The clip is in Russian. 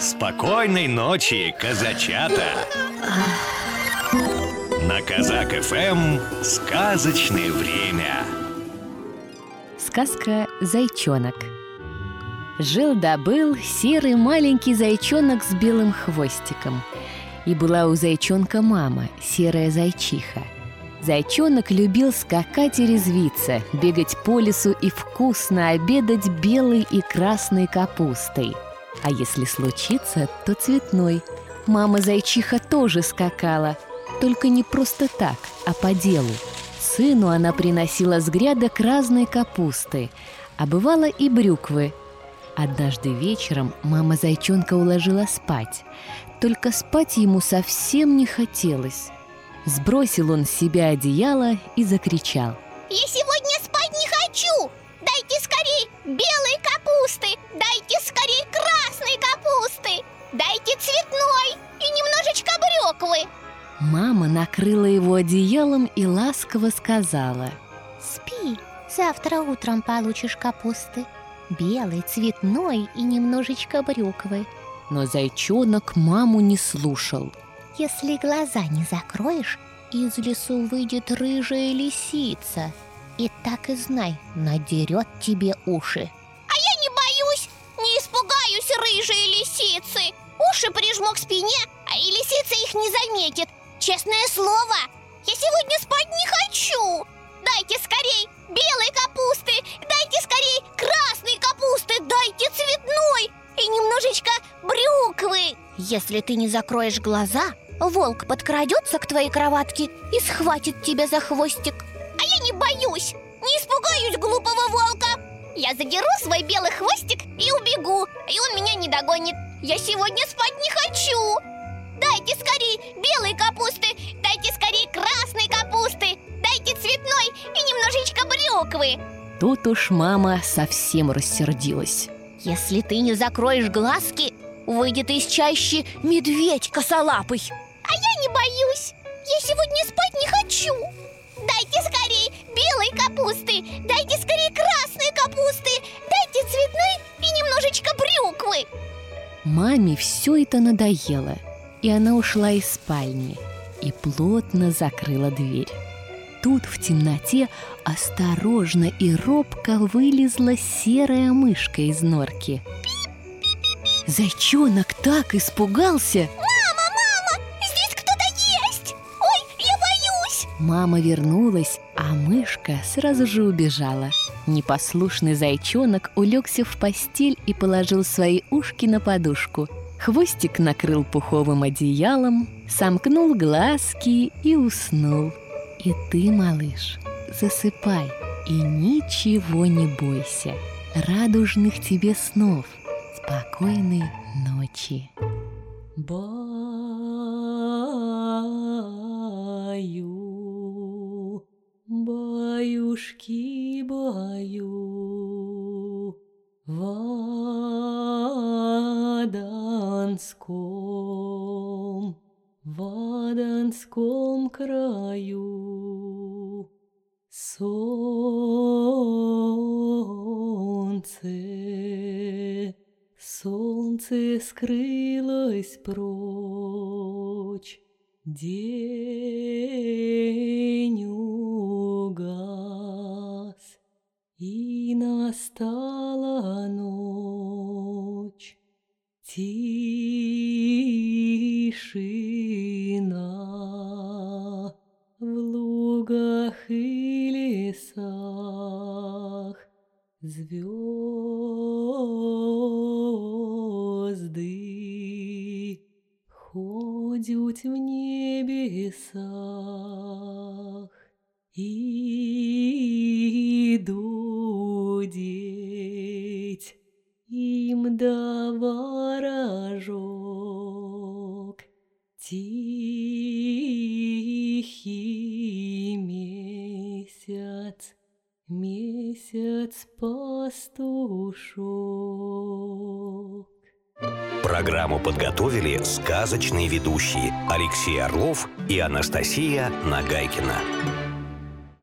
Спокойной ночи, казачата! На Казак ФМ сказочное время. Сказка «Зайчонок» Жил-да был серый маленький зайчонок с белым хвостиком И была у зайчонка мама, серая зайчиха Зайчонок любил скакать и резвиться, бегать по лесу и вкусно обедать белой и красной капустой – а если случится, то цветной. Мама зайчиха тоже скакала, только не просто так, а по делу. Сыну она приносила с грядок разной капусты, а бывало и брюквы. Однажды вечером мама зайчонка уложила спать, только спать ему совсем не хотелось. Сбросил он с себя одеяло и закричал. «Я сегодня спать не хочу! Дайте скорей белой капусты! Дайте скорей! Дайте цветной и немножечко брюквы!» Мама накрыла его одеялом и ласково сказала. Спи, завтра утром получишь капусты. Белой, цветной и немножечко брюквы Но зайчонок маму не слушал. Если глаза не закроешь, из лесу выйдет рыжая лисица И так и знай, надерет тебе уши. А я не боюсь, не испугаюсь рыжие лисицы Уши прижму к спине, а и лисица их не заметит. Честное слово, я сегодня спать не хочу. Дайте скорей белой капусты, дайте скорей красной капусты, дайте цветной и немножечко брюквы. Если ты не закроешь глаза, волк подкрадется к твоей кроватке и схватит тебя за хвостик. А я не боюсь, не испугаюсь глупого волка. Я задеру свой белый хвостик и убегу, и он меня не догонит. Я сегодня спать брюквы Тут уж мама совсем рассердилась. Если ты не закроешь глазки, выйдет из чащи медведь косолапый. А я не боюсь, я сегодня спать не хочу. Дайте скорей белой капусты, дайте скорее красной капусты. Дайте цветной и немножечко брюквы. Маме все это надоело, и она ушла из спальни и плотно закрыла дверь. Тут в темноте осторожно и робко вылезла серая мышка из норки. Зайчонок так испугался, Мама, мама, здесь кто-то есть Ой, я боюсь Мама вернулась, а мышка сразу же убежала. Непослушный зайчонок улегся в постель и положил свои ушки на подушку. Хвостик накрыл пуховым одеялом, сомкнул глазки и уснул. И ты, малыш, засыпай и ничего не бойся. Радужных тебе снов. Спокойной ночи. Баю, баюшки, баю, в Аданском, Аданском краю солнце, солнце скрылось прочь, день угас, и настала ночь. Тишина лугах и лесах, Звезды ходят в небесах и дудеть им да ворожок. Тихий месяц пастушок Программу подготовили сказочные ведущие Алексей Орлов и Анастасия Нагайкина.